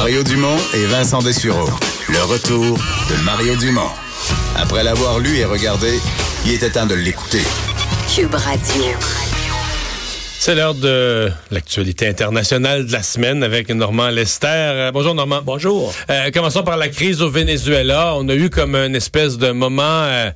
Mario Dumont et Vincent Dessureau. Le retour de Mario Dumont. Après l'avoir lu et regardé, il était temps de l'écouter. Cube Radio. C'est l'heure de l'actualité internationale de la semaine avec Normand Lester. Euh, bonjour Normand. Bonjour. Euh, commençons par la crise au Venezuela. On a eu comme une espèce de moment... Euh,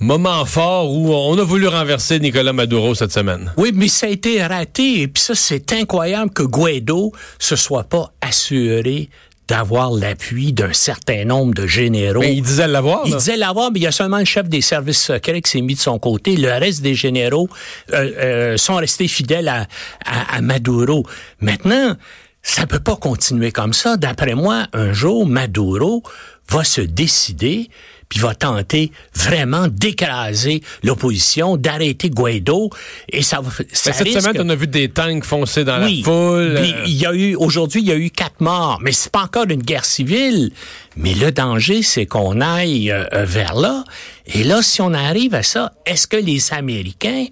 moment fort où on a voulu renverser Nicolas Maduro cette semaine. Oui, mais ça a été raté. Et puis ça, c'est incroyable que Guaido se soit pas assuré d'avoir l'appui d'un certain nombre de généraux. Mais il disait l'avoir. Il disait l'avoir, mais il y a seulement le chef des services secrets qui s'est mis de son côté. Le reste des généraux euh, euh, sont restés fidèles à, à, à Maduro. Maintenant, ça peut pas continuer comme ça. D'après moi, un jour, Maduro va se décider puis va tenter vraiment d'écraser l'opposition, d'arrêter Guaido, et ça va. Ça cette risque... semaine, on a vu des tanks foncer dans oui, la foule. puis Il y a eu aujourd'hui, il y a eu quatre morts, mais c'est pas encore une guerre civile. Mais le danger, c'est qu'on aille euh, vers là. Et là, si on arrive à ça, est-ce que les Américains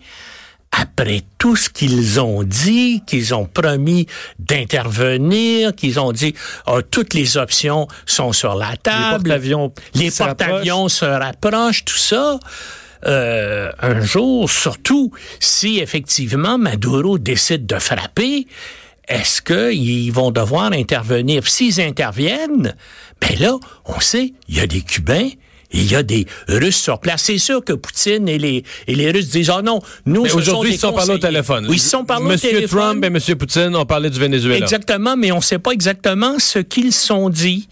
après tout ce qu'ils ont dit, qu'ils ont promis d'intervenir, qu'ils ont dit oh, toutes les options sont sur la table, les porte-avions se rapprochent, tout ça. Euh, un jour, surtout si effectivement Maduro décide de frapper, est-ce qu'ils vont devoir intervenir? S'ils interviennent, ben là, on sait, il y a des Cubains, il y a des Russes sur place. C'est sûr que Poutine et les, et les Russes disent, oh non, nous, mais aujourd'hui, ils sont parlé au téléphone. Oui, ils sont parlé Monsieur au téléphone. Trump et Monsieur Poutine ont parlé du Venezuela. Exactement, mais on ne sait pas exactement ce qu'ils sont dit.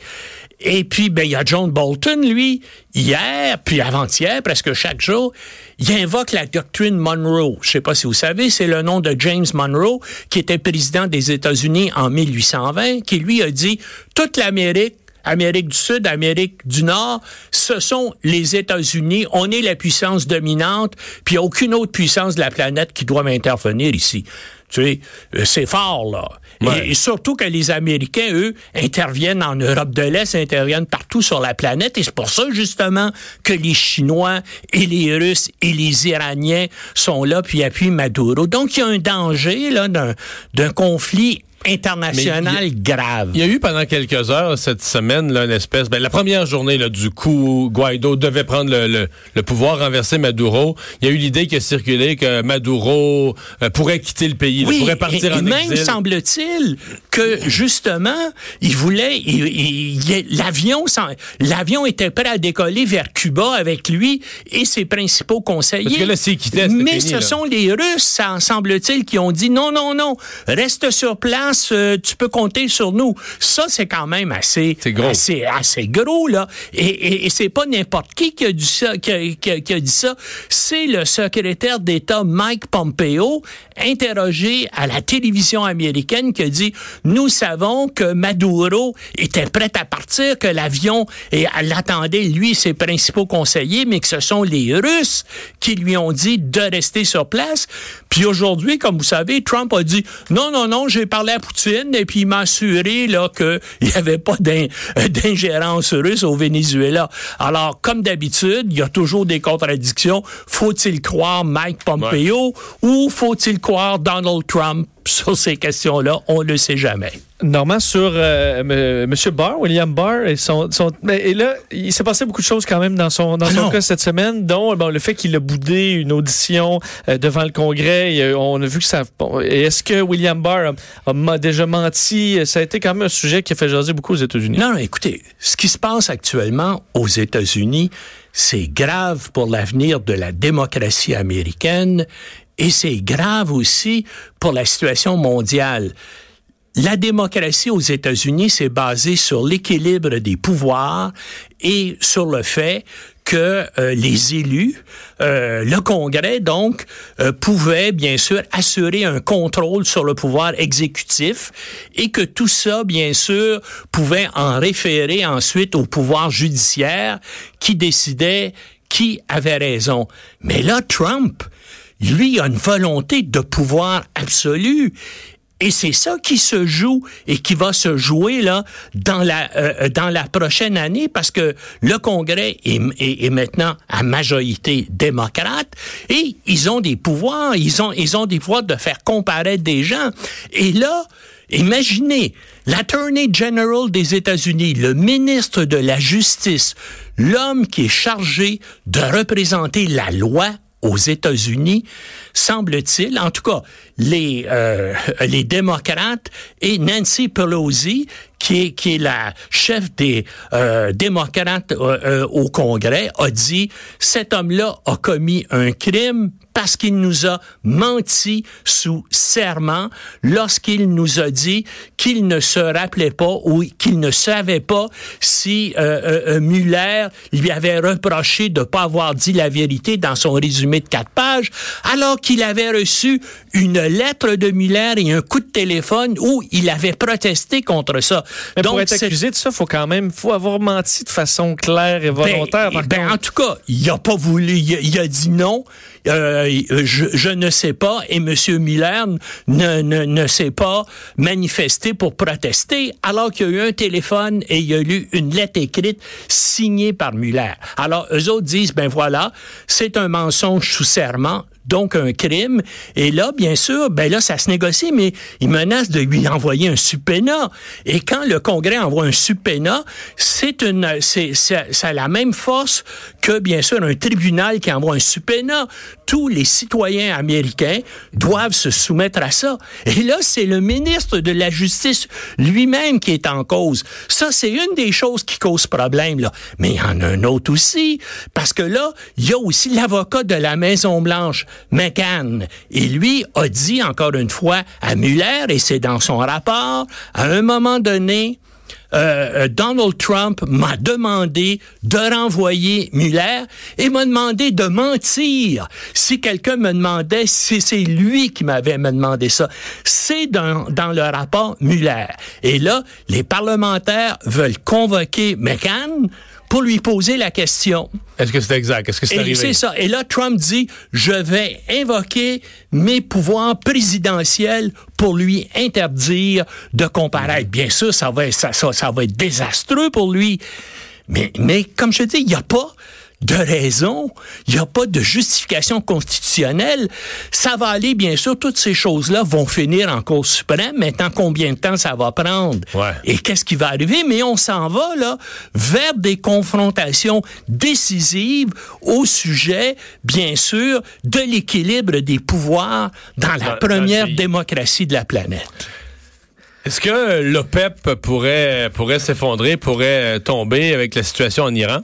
Et puis, ben, il y a John Bolton, lui, hier, puis avant-hier, presque chaque jour, il invoque la doctrine Monroe. Je sais pas si vous savez, c'est le nom de James Monroe, qui était président des États-Unis en 1820, qui lui a dit, toute l'Amérique Amérique du Sud, Amérique du Nord, ce sont les États-Unis. On est la puissance dominante, puis aucune autre puissance de la planète qui doit intervenir ici. Tu sais, c'est fort, là. Ouais. Et, et, surtout que les Américains, eux, interviennent en Europe de l'Est, interviennent partout sur la planète. Et c'est pour ça, justement, que les Chinois et les Russes et les Iraniens sont là, puis appuient Maduro. Donc, il y a un danger, là, d'un conflit international il y a, grave. Il y a eu pendant quelques heures cette semaine là, une espèce, ben, la première journée là, du coup, Guaido devait prendre le, le, le, pouvoir, renverser Maduro. Il y a eu l'idée qui a circulé que Maduro euh, pourrait quitter le pays, oui, là, pourrait partir et, en et même exil. semble-t-il que justement, il voulait, l'avion, l'avion était prêt à décoller vers Cuba avec lui et ses principaux conseillers. Parce que là, s'il quittait, Mais fini, ce sont les Russes, semble-t-il, qui ont dit non, non, non, reste sur place, euh, tu peux compter sur nous. Ça, c'est quand même assez, gros. assez, assez gros là. Et, et, et c'est pas n'importe qui qui a dit ça, qui a, qui a, qui a dit ça. C'est le secrétaire d'État Mike Pompeo, interrogé à la télévision américaine, qui a dit nous savons que Maduro était prêt à partir, que l'avion et l'attendait lui et ses principaux conseillers, mais que ce sont les Russes qui lui ont dit de rester sur place. Puis aujourd'hui, comme vous savez, Trump a dit non, non, non, j'ai parlé à Poutine et puis il m'a assuré là qu'il n'y avait pas d'ingérence russe au Venezuela. Alors, comme d'habitude, il y a toujours des contradictions. Faut-il croire Mike Pompeo ouais. ou faut-il croire Donald Trump? Sur ces questions-là? On ne le sait jamais. Normand, sur euh, M. Barr, William Barr, et, son, son, et là, il s'est passé beaucoup de choses quand même dans son, dans Ah son cas cette semaine, dont bon, le fait qu'il a boudé une audition euh, devant le Congrès. Et, on a vu que ça. Bon, Est-ce que William Barr a, a, déjà menti? Ça a été quand même un sujet qui a fait jaser beaucoup aux États-Unis. Non, non, écoutez, ce qui se passe actuellement aux États-Unis, c'est grave pour l'avenir de la démocratie américaine et c'est grave aussi pour la situation mondiale la démocratie aux États-Unis, c'est basé sur l'équilibre des pouvoirs et sur le fait que euh, les élus, euh, le Congrès donc, euh, pouvaient bien sûr assurer un contrôle sur le pouvoir exécutif et que tout ça, bien sûr, pouvait en référer ensuite au pouvoir judiciaire qui décidait qui avait raison. Mais là, Trump, lui, a une volonté de pouvoir absolu. Et c'est ça qui se joue et qui va se jouer là dans la euh, dans la prochaine année parce que le Congrès est, est, maintenant à majorité démocrate et ils ont des pouvoirs, ils ont ils ont des pouvoirs de faire comparaître des gens. Et là, imaginez l'Attorney General des États-Unis, le ministre de la Justice, l'homme qui est chargé de représenter la loi aux États-Unis, semble-t-il, en tout cas les euh, les démocrates et Nancy Pelosi, qui est qui est la chef des euh, démocrates euh, au Congrès, a dit cet homme-là a commis un crime parce qu'il nous a menti sous serment lorsqu'il nous a dit qu'il ne se rappelait pas ou qu'il ne savait pas si euh, euh, Muller lui avait reproché de ne pas avoir dit la vérité dans son résumé de quatre pages, alors qu'il avait reçu une lettre de Muller et un coup de téléphone où il avait protesté contre ça. Mais Donc, pour être accusé de ça, faut quand même, faut avoir menti de façon claire et volontaire. Ben, ben en tout cas, il a pas voulu, il a dit non. Euh, je, je, ne sais pas et M. Miller ne, ne, ne s'est pas manifesté pour protester alors qu'il y a eu un téléphone et il y a eu une lettre écrite signée par Muller. Alors, eux autres disent, ben voilà, c'est un mensonge sous serment, donc un crime. Et là, bien sûr, ben là, ça se négocie, mais il menace de lui envoyer un subpoena. Et quand le Congrès envoie un subpoena, c'est une, c'est, ça, a la même force que, bien sûr, un tribunal qui envoie un subpoena. Tous les citoyens américains doivent se soumettre à ça. Et là, c'est le ministre de la Justice lui-même qui est en cause. Ça, c'est une des choses qui cause problème, là. Mais il y en a un autre aussi, parce que là, il y a aussi l'avocat de la Maison-Blanche, McCann. Et lui a dit encore une fois à Muller, et c'est dans son rapport, à un moment donné, euh, euh, Donald Trump m'a demandé de renvoyer Muller et m'a demandé de mentir. Si quelqu'un me demandait si c'est lui qui m'avait demandé ça, c'est dans, dans le rapport Muller. Et là, les parlementaires veulent convoquer McCann pour lui poser la question. Est-ce que c'est exact? Est-ce que c'est arrivé? C'est ça. Et là, Trump dit, je vais invoquer mes pouvoirs présidentiels pour lui interdire de comparaître. Bien sûr, ça va, ça, ça, ça va être désastreux pour lui. Mais, mais comme je dis, il n'y a pas de raison, il n'y a pas de justification constitutionnelle. Ça va aller, bien sûr, toutes ces choses-là vont finir en Cour suprême. Maintenant, combien de temps ça va prendre? Et qu'est-ce qui va arriver? Mais on s'en va, là, vers des confrontations décisives au sujet, bien sûr, de l'équilibre des pouvoirs dans la première démocratie de la planète. Est-ce que l'OPEP pourrait, pourrait s'effondrer, pourrait tomber avec la situation en Iran?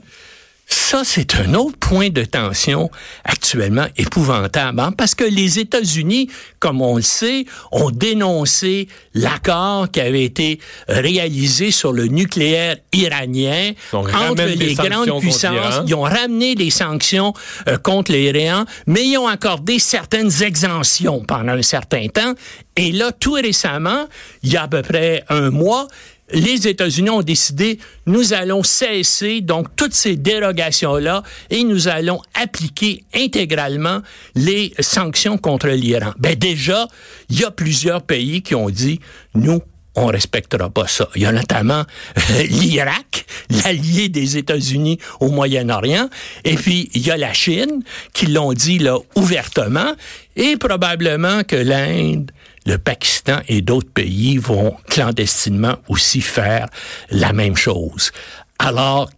Ça, c'est un autre point de tension actuellement épouvantable, hein, parce que les États-Unis, comme on le sait, ont dénoncé l'accord qui avait été réalisé sur le nucléaire iranien entre les grandes puissances. Ils ont ramené les sanctions euh, contre l'Iran, mais ils ont accordé certaines exemptions pendant un certain temps. Et là, tout récemment, il y a à peu près un mois, les États-Unis ont décidé, nous allons cesser donc toutes ces dérogations-là et nous allons appliquer intégralement les sanctions contre l'Iran. Ben déjà, il y a plusieurs pays qui ont dit, nous, on respectera pas ça. Il y a notamment euh, l'Irak, l'allié des États-Unis au Moyen-Orient, et puis il y a la Chine qui l'ont dit là ouvertement, et probablement que l'Inde, le Pakistan et d'autres pays vont clandestinement aussi faire la même chose. Alors,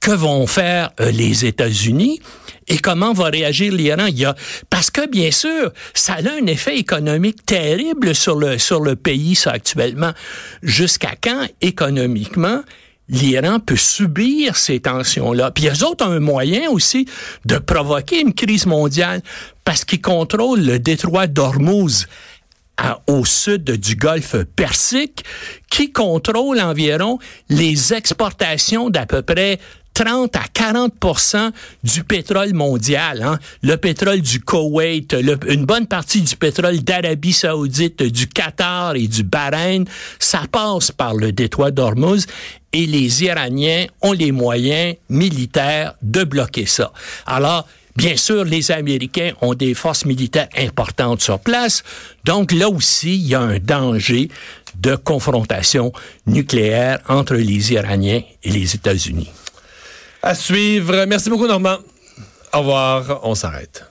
que vont faire euh, les États-Unis et comment va réagir l'Iran? Il y a parce que bien sûr, ça a un effet économique terrible sur le sur le pays actuellement. Jusqu'à quand économiquement l'Iran peut subir ces tensions-là? Puis eux autres ont un moyen aussi de provoquer une crise mondiale parce qu'ils contrôlent le détroit d'Ormuz au sud du golfe Persique qui contrôle environ les exportations d'à peu près 30 à 40% du pétrole mondial. Hein. Le pétrole du Koweït, une bonne partie du pétrole d'Arabie saoudite, du Qatar et du Bahreïn, ça passe par le détroit d'Ormuz et les Iraniens ont les moyens militaires de bloquer ça. Alors, Bien sûr, les Américains ont des forces militaires importantes sur place. Donc là aussi, il y a un danger de confrontation nucléaire entre les Iraniens et les États-Unis. À suivre. Merci beaucoup, Normand. Au revoir. On s'arrête.